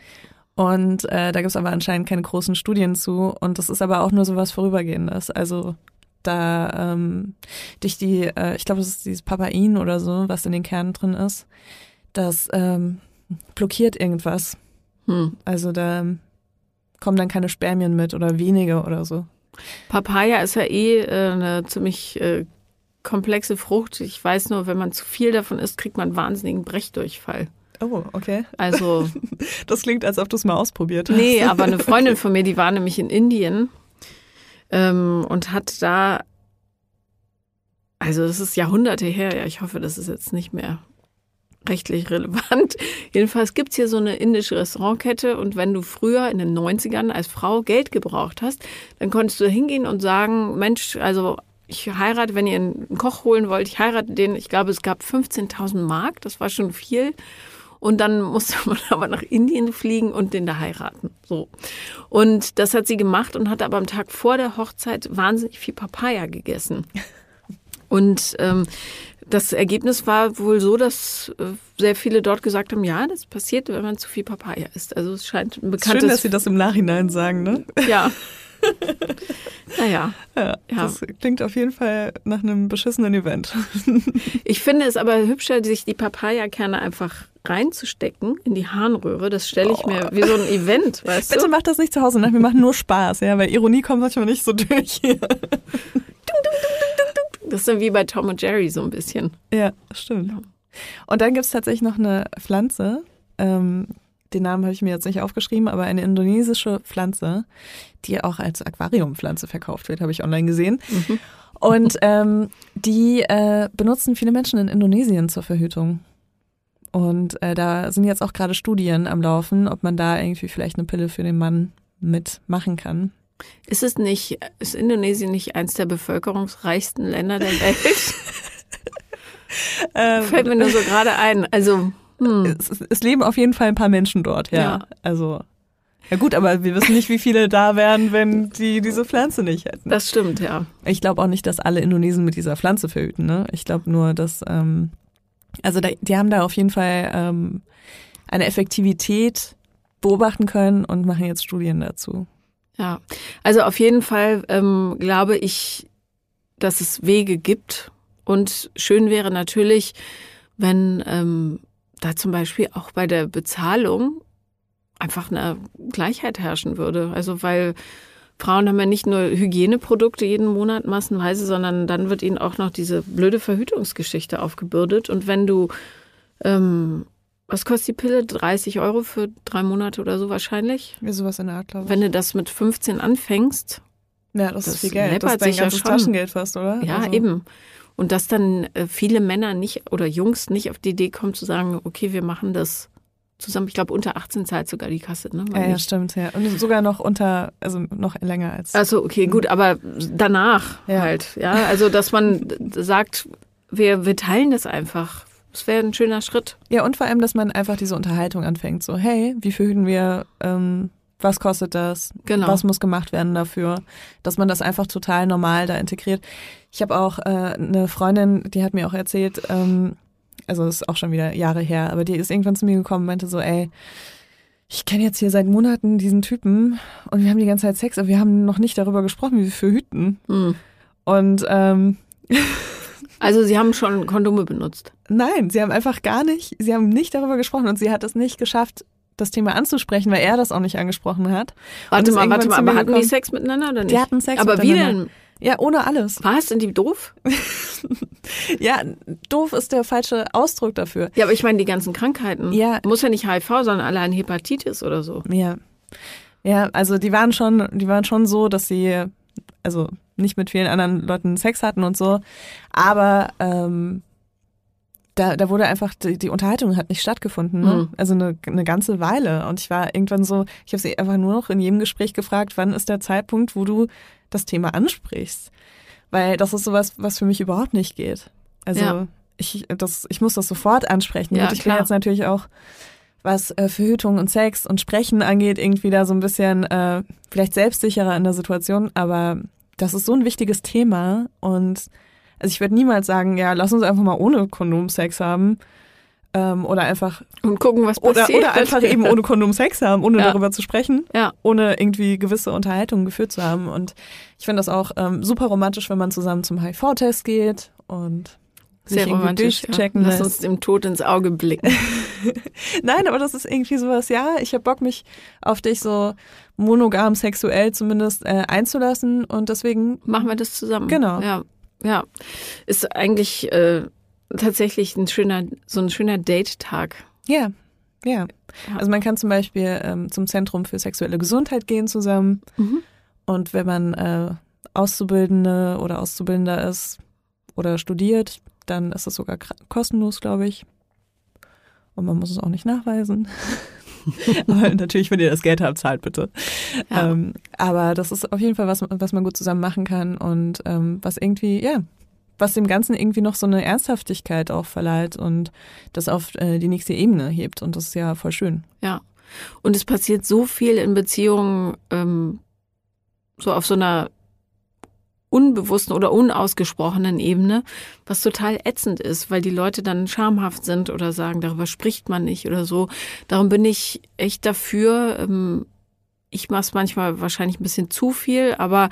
Und äh, da gibt es aber anscheinend keine großen Studien zu. Und das ist aber auch nur so was Vorübergehendes. Also da ähm, durch die, äh, ich glaube, das ist dieses Papain oder so, was in den Kernen drin ist, das ähm, blockiert irgendwas. Hm. Also da kommen dann keine Spermien mit oder wenige oder so. Papaya ist ja eh äh, eine ziemlich äh, komplexe Frucht. Ich weiß nur, wenn man zu viel davon isst, kriegt man wahnsinnigen Brechdurchfall. Oh, okay. Also. das klingt, als ob du es mal ausprobiert hast. Nee, aber eine Freundin von mir, die war nämlich in Indien ähm, und hat da, also das ist Jahrhunderte her, ja, ich hoffe, das ist jetzt nicht mehr rechtlich relevant. Jedenfalls gibt's hier so eine indische Restaurantkette und wenn du früher in den 90ern als Frau Geld gebraucht hast, dann konntest du hingehen und sagen, Mensch, also ich heirate, wenn ihr einen Koch holen wollt, ich heirate den, ich glaube, es gab 15.000 Mark, das war schon viel. Und dann musste man aber nach Indien fliegen und den da heiraten. So. Und das hat sie gemacht und hat aber am Tag vor der Hochzeit wahnsinnig viel Papaya gegessen. Und ähm, das Ergebnis war wohl so, dass äh, sehr viele dort gesagt haben, ja, das passiert, wenn man zu viel Papaya isst. Also es scheint ein bekanntes... Schön, dass Sie das im Nachhinein sagen, ne? Ja. naja. Ja, ja, das klingt auf jeden Fall nach einem beschissenen Event. ich finde es aber hübscher, sich die Papayakerne einfach reinzustecken in die Harnröhre. Das stelle ich oh. mir wie so ein Event, weißt Bitte du? Bitte mach das nicht zu Hause, ne? wir machen nur Spaß, ja, weil Ironie kommt manchmal nicht so durch. das ist dann wie bei Tom und Jerry so ein bisschen. Ja, stimmt. Und dann gibt es tatsächlich noch eine Pflanze, ähm, den Namen habe ich mir jetzt nicht aufgeschrieben, aber eine indonesische Pflanze, die auch als Aquariumpflanze verkauft wird, habe ich online gesehen. Mhm. Und ähm, die äh, benutzen viele Menschen in Indonesien zur Verhütung. Und äh, da sind jetzt auch gerade Studien am Laufen, ob man da irgendwie vielleicht eine Pille für den Mann mitmachen kann. Ist es nicht, ist Indonesien nicht eins der bevölkerungsreichsten Länder der Welt? ähm, Fällt mir nur so gerade ein. Also hm. Es, es, leben auf jeden Fall ein paar Menschen dort, ja. ja. Also. Ja gut, aber wir wissen nicht, wie viele da wären, wenn die diese Pflanze nicht hätten. Das stimmt, ja. Ich glaube auch nicht, dass alle Indonesen mit dieser Pflanze verhüten. Ne? Ich glaube nur, dass ähm, also da, die haben da auf jeden Fall ähm, eine Effektivität beobachten können und machen jetzt Studien dazu. Ja, also auf jeden Fall ähm, glaube ich, dass es Wege gibt und schön wäre natürlich, wenn ähm, da zum Beispiel auch bei der Bezahlung einfach eine Gleichheit herrschen würde. Also weil Frauen haben ja nicht nur Hygieneprodukte jeden Monat massenweise, sondern dann wird ihnen auch noch diese blöde Verhütungsgeschichte aufgebürdet. Und wenn du, ähm, was kostet die Pille? 30 Euro für drei Monate oder so wahrscheinlich? Ja, sowas in der Art, glaube ich. Wenn du das mit 15 anfängst. Ja, das, das ist viel Geld. Das ist dein ganzes ja Taschengeld fast, oder? Ja, also. eben. Und dass dann äh, viele Männer nicht oder Jungs nicht auf die Idee kommen zu sagen, okay, wir machen das zusammen. Ich glaube, unter 18 zahlt sogar die Kasse, ne? Ja, ja, stimmt, ja. Und sogar noch unter, also noch länger als. Also okay, gut, aber danach ja. halt, ja. Also, dass man sagt, wir, wir teilen das einfach. Das wäre ein schöner Schritt. Ja, und vor allem, dass man einfach diese Unterhaltung anfängt. So, hey, wie verhüten wir ähm, was kostet das, genau. was muss gemacht werden dafür, dass man das einfach total normal da integriert. Ich habe auch äh, eine Freundin, die hat mir auch erzählt, ähm, also das ist auch schon wieder Jahre her, aber die ist irgendwann zu mir gekommen und meinte so, ey, ich kenne jetzt hier seit Monaten diesen Typen und wir haben die ganze Zeit Sex, aber wir haben noch nicht darüber gesprochen, wie wir für hüten. Hm. Und ähm, Also Sie haben schon Kondome benutzt. nein, sie haben einfach gar nicht, sie haben nicht darüber gesprochen und sie hat es nicht geschafft, das Thema anzusprechen, weil er das auch nicht angesprochen hat. Warte mal, warte mal, aber hatten die. Sex miteinander oder nicht? Die hatten Sex Aber wie miteinander. denn? Ja, ohne alles. Was? Sind die doof? Ja, doof ist der falsche Ausdruck dafür. Ja, aber ich meine die ganzen Krankheiten. Ja. Muss ja nicht HIV, sondern allein Hepatitis oder so. Ja. Ja, also die waren schon, die waren schon so, dass sie, also nicht mit vielen anderen Leuten Sex hatten und so, aber ähm, da, da wurde einfach, die, die Unterhaltung hat nicht stattgefunden, ne? Mhm. also eine, eine ganze Weile. Und ich war irgendwann so, ich habe sie einfach nur noch in jedem Gespräch gefragt, wann ist der Zeitpunkt, wo du das Thema ansprichst? Weil das ist sowas, was für mich überhaupt nicht geht. Also Ja. ich, das, ich muss das sofort ansprechen. Ja, und ich klar. bin jetzt natürlich auch was äh, Verhütung und Sex und Sprechen angeht, irgendwie da so ein bisschen äh, vielleicht selbstsicherer in der Situation, aber das ist so ein wichtiges Thema und also ich würde niemals sagen, ja, lass uns einfach mal ohne Kondom Sex haben ähm, oder einfach Und gucken, was oder, passiert. oder einfach eben ohne Kondom Sex haben, ohne Ja. darüber zu sprechen, Ja. ohne irgendwie gewisse Unterhaltungen geführt zu haben und ich finde das auch ähm, super romantisch, wenn man zusammen zum HIV-Test geht und sich Sehr irgendwie romantisch. Ja. durchchecken Lass lässt. uns dem Tod ins Auge blicken. Nein, aber das ist irgendwie sowas, ja, ich habe Bock, mich auf dich so monogam sexuell zumindest äh, einzulassen und deswegen, Machen wir das zusammen. Genau. Ja, ja. Ist eigentlich äh, tatsächlich ein schöner, so ein schöner Date-Tag. ja, ja. Also man kann zum Beispiel ähm, zum Zentrum für sexuelle Gesundheit gehen zusammen Mhm. und wenn man äh, Auszubildende oder Auszubildender ist oder studiert, dann ist es sogar kostenlos, glaube ich. Und man muss es auch nicht nachweisen. aber natürlich, wenn ihr das Geld habt, zahlt bitte. Ja. Ähm, aber das ist auf jeden Fall was, was man gut zusammen machen kann und ähm, was irgendwie, ja, was dem Ganzen irgendwie noch so eine Ernsthaftigkeit auch verleiht und das auf äh, die nächste Ebene hebt. Und das ist ja voll schön. Ja. Und es passiert so viel in Beziehungen, ähm, so auf so einer unbewussten oder unausgesprochenen Ebene, was total ätzend ist, weil die Leute dann schamhaft sind oder sagen, darüber spricht man nicht oder so. Darum bin ich echt dafür. Ähm, ich mache es manchmal wahrscheinlich ein bisschen zu viel, aber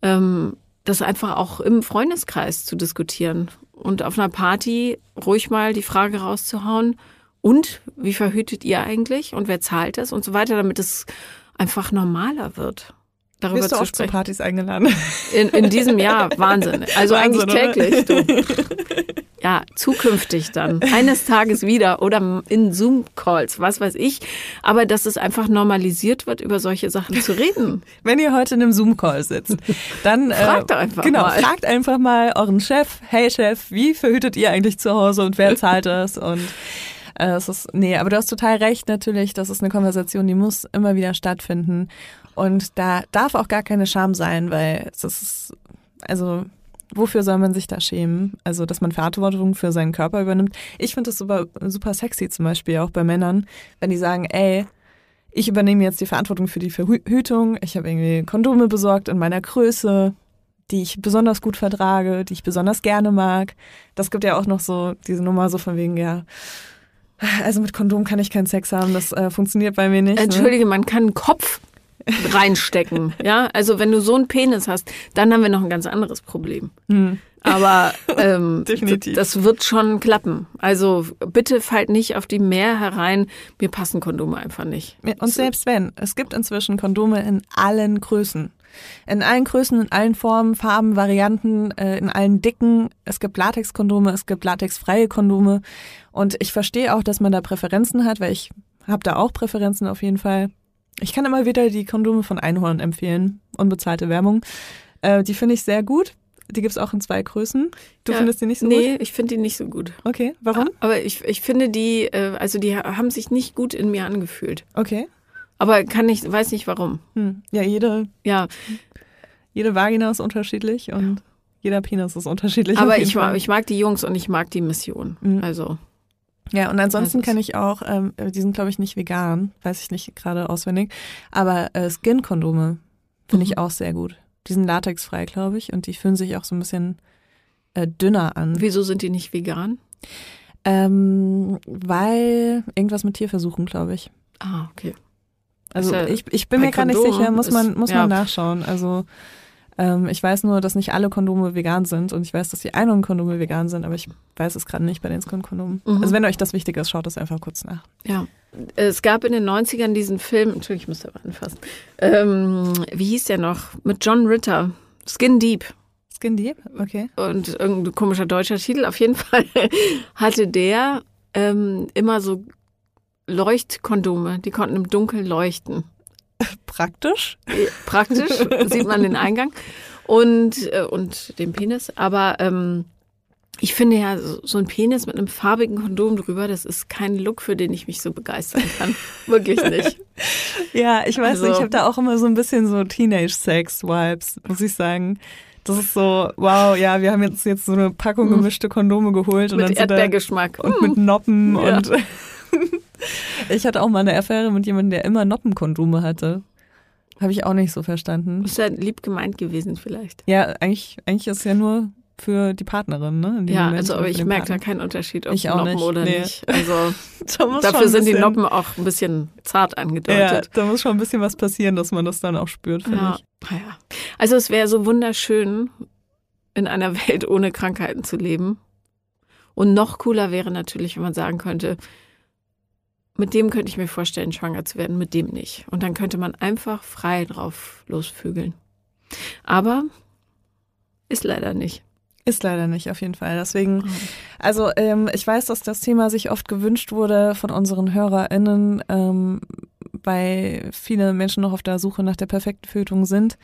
ähm, das einfach auch im Freundeskreis zu diskutieren und auf einer Party ruhig mal die Frage rauszuhauen, und wie verhütet ihr eigentlich und wer zahlt das und so weiter, damit es einfach normaler wird. Darüber Wirst du zu oft zu. Partys eingeladen? In, in diesem Jahr Wahnsinn. Also Wahnsinn, eigentlich täglich. Ja, zukünftig dann. Eines Tages wieder oder in Zoom-Calls, was weiß ich. Aber dass es einfach normalisiert wird, über solche Sachen zu reden. Wenn ihr heute in einem Zoom-Call sitzt, dann äh, Fragt doch einfach genau, mal. fragt einfach mal euren Chef, hey Chef, wie verhütet ihr eigentlich zu Hause und wer zahlt das? Und äh, es ist, nee, aber du hast total recht, natürlich, das ist eine Konversation, die muss immer wieder stattfinden. Und da darf auch gar keine Scham sein, weil es ist, also wofür soll man sich da schämen? Also, dass man Verantwortung für seinen Körper übernimmt. Ich finde das super, super sexy zum Beispiel auch bei Männern, wenn die sagen, ey, ich übernehme jetzt die Verantwortung für die Verhütung. Ich habe irgendwie Kondome besorgt in meiner Größe, die ich besonders gut vertrage, die ich besonders gerne mag. Das gibt ja auch noch so diese Nummer so von wegen, ja, also mit Kondom kann ich keinen Sex haben, das äh, funktioniert bei mir nicht. Ne? Entschuldige, man kann einen Kopf reinstecken. Ja, also wenn du so einen Penis hast, dann haben wir noch ein ganz anderes Problem. Hm. Aber ähm, Definitiv. das wird schon klappen. Also bitte fallt nicht auf die Mehr herein. Mir passen Kondome einfach nicht. Und selbst wenn, es gibt inzwischen Kondome in allen Größen. In allen Größen, in allen Formen, Farben, Varianten, äh, in allen Dicken. Es gibt Latexkondome, es gibt latexfreie Kondome. Und ich verstehe auch, dass man da Präferenzen hat, weil ich habe da auch Präferenzen auf jeden Fall. Ich kann immer wieder die Kondome von Einhorn empfehlen. Unbezahlte Werbung. Äh, die finde ich sehr gut. Die gibt's auch in zwei Größen. Du Ja, findest die nicht so nee, gut? ich finde die nicht so gut. Okay, warum? Aber ich, ich finde die, äh, also die haben sich nicht gut in mir angefühlt. Okay. Aber kann ich, weiß nicht warum. Hm. Ja, jede, Ja, jede Vagina ist unterschiedlich und jeder Penis ist unterschiedlich. aber ich, mag- ich mag die Jungs und ich mag die Mission. Mhm. Also, Ja, und ansonsten kann ich auch, ähm, die sind glaube ich nicht vegan, weiß ich nicht gerade auswendig, aber äh, Skin-Kondome finde Mhm. ich auch sehr gut. Die sind latexfrei, glaube ich, und die fühlen sich auch so ein bisschen äh, dünner an. wieso sind die nicht vegan? Ähm, weil irgendwas mit Tierversuchen, glaube ich. Ah, okay. Also ja ich, ich bin mir gar nicht sicher, muss man, muss ja. man nachschauen. Also ähm, ich weiß nur, dass nicht alle Kondome vegan sind und ich weiß, dass die Einhornkondome vegan sind, aber ich weiß es gerade nicht bei den Skin-Kondomen. Mhm. Also wenn euch das wichtig ist, schaut das einfach kurz nach. Ja. Es gab in den 90ern diesen Film, Entschuldigung, ich muss da mal anfassen. Ähm, wie hieß der noch? Mit John Ritter. Skin Deep. Skin Deep? Okay. Und irgendein komischer deutscher Titel. Auf jeden Fall hatte der ähm, immer so Leuchtkondome. Die konnten im Dunkeln leuchten. Praktisch. Praktisch sieht man den Eingang und, äh, und den Penis. Aber ähm, ich finde ja, so ein Penis mit einem farbigen Kondom drüber, das ist kein Look, für den ich mich so begeistern kann. Wirklich nicht. Ja, ich weiß Also- nicht, ich habe da auch immer so ein bisschen so Teenage-Sex-Vibes, muss ich sagen. Das ist so, wow, ja, wir haben jetzt, jetzt so eine Packung gemischte Kondome geholt und Mit dann so da, Erdbeergeschmack. und mit Noppen Ja. und ich hatte auch mal eine Affäre mit jemandem, der immer Noppenkondome hatte. Habe ich auch nicht so verstanden. Ist ja lieb gemeint gewesen vielleicht. Ja, eigentlich, eigentlich ist es ja nur für die Partnerin, ne? Ja, Moment, also aber ich merke da keinen Unterschied, ob Ich auch Noppen nicht, oder nee. nicht. Also dafür sind die Noppen auch ein bisschen zart Ja, angedeutet. da muss schon ein bisschen was passieren, dass man das dann auch spürt, finde Ja. ich. ja. Also es wäre so wunderschön, in einer Welt ohne Krankheiten zu leben. Und noch cooler wäre natürlich, wenn man sagen könnte, mit dem könnte ich mir vorstellen, schwanger zu werden, mit dem nicht. Und dann könnte man einfach frei drauf losvögeln. Aber ist leider nicht. Ist leider nicht, auf jeden Fall. Deswegen, also ähm, ich weiß, dass das Thema sich oft gewünscht wurde von unseren HörerInnen, ähm, weil viele Menschen noch auf der Suche nach der perfekten Fötung sind.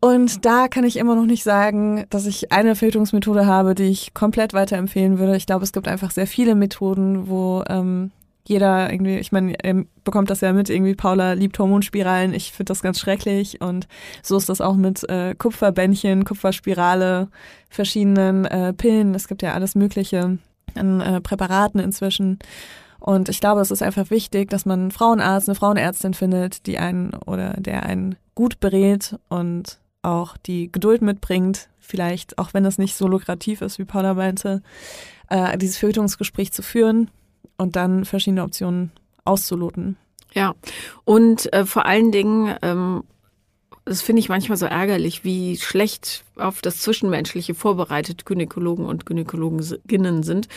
Und da kann ich immer noch nicht sagen, dass ich eine Fötungsmethode habe, die ich komplett weiterempfehlen würde. Ich glaube, es gibt einfach sehr viele Methoden, wo ähm, jeder irgendwie, ich meine, er bekommt das ja mit, irgendwie Paula liebt Hormonspiralen, ich finde das ganz schrecklich und so ist das auch mit äh, Kupferbändchen, Kupferspirale, verschiedenen äh, Pillen, es gibt ja alles Mögliche an äh, Präparaten inzwischen. Und ich glaube, es ist einfach wichtig, dass man einen Frauenarzt, eine Frauenärztin findet, die einen oder der einen gut berät und auch die Geduld mitbringt, vielleicht, auch wenn es nicht so lukrativ ist, wie Paula meinte, äh, dieses Verhütungsgespräch zu führen und dann verschiedene Optionen auszuloten. Ja, und äh, vor allen Dingen, ähm, das finde ich manchmal so ärgerlich, wie schlecht auf das Zwischenmenschliche vorbereitet Gynäkologen und Gynäkologinnen sind,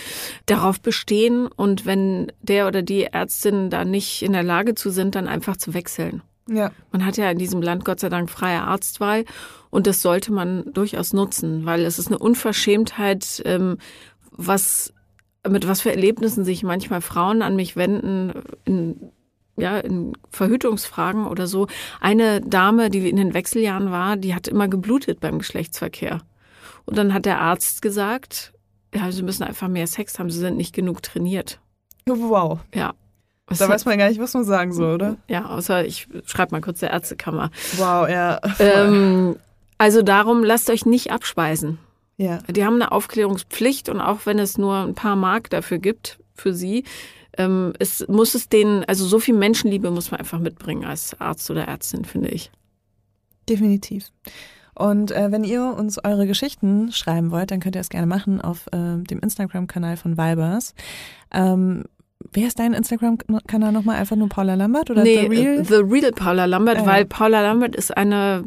darauf bestehen und wenn der oder die Ärztin da nicht in der Lage zu sind, dann einfach zu wechseln. Ja. Man hat ja in diesem Land Gott sei Dank freie Arztwahl und das sollte man durchaus nutzen, weil es ist eine Unverschämtheit, ähm, was mit was für Erlebnissen sich manchmal Frauen an mich wenden in ja, in Verhütungsfragen oder so. Eine Dame, die in den Wechseljahren war, die hat immer geblutet beim Geschlechtsverkehr. Und dann hat der Arzt gesagt, ja, sie müssen einfach mehr Sex haben, sie sind nicht genug trainiert. Wow. Ja. Es Da hat- weiß man gar nicht, was man sagen soll, oder? ja, außer ich schreibe mal kurz der Ärztekammer. Wow, ja. Ähm, also darum, lasst euch nicht abspeisen. Ja. Die haben eine Aufklärungspflicht und auch wenn es nur ein paar Mark dafür gibt für sie, ähm, es muss es denen, also so viel Menschenliebe muss man einfach mitbringen als Arzt oder Ärztin, finde ich. Definitiv. Und äh, wenn ihr uns eure Geschichten schreiben wollt, dann könnt ihr es gerne machen auf äh, dem Instagram-Kanal von Vibers. Ähm, wer ist dein Instagram-Kanal nochmal? Einfach nur Paula Lambert oder nee, The Real? The Real Paula Lambert, ja. weil Paula Lambert ist eine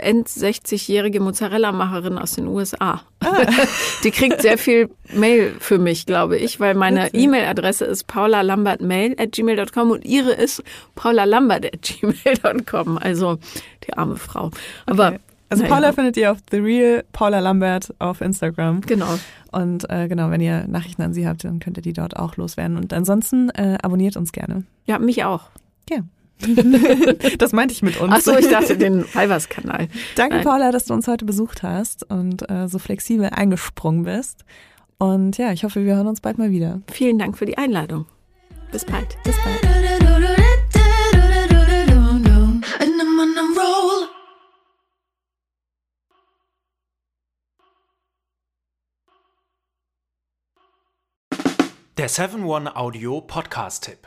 end 60-jährige Mozzarella-Macherin aus den USA. Ah. Die kriegt sehr viel Mail für mich, glaube ich, weil meine. E-Mail-Adresse ist paulalambertmail at gmail.com und ihre ist paulalambert at gmail.com. Also die arme Frau. Aber Okay. Also. Paula findet ihr auf The Real Paula Lambert auf Instagram. genau. Und äh, genau, wenn ihr Nachrichten an sie habt, dann könnt ihr die dort auch loswerden. Und ansonsten äh, abonniert uns gerne. Ja, mich auch. Das meinte ich mit uns. Ach so, ich dachte den Fivers-Kanal. Danke, Nein. Paula, dass du uns heute besucht hast und äh, so flexibel eingesprungen bist. Und ja, ich hoffe, wir hören uns bald mal wieder. Vielen Dank für die Einladung. Bis bald. Bis bald. Der 7-One Audio Podcast-Tipp.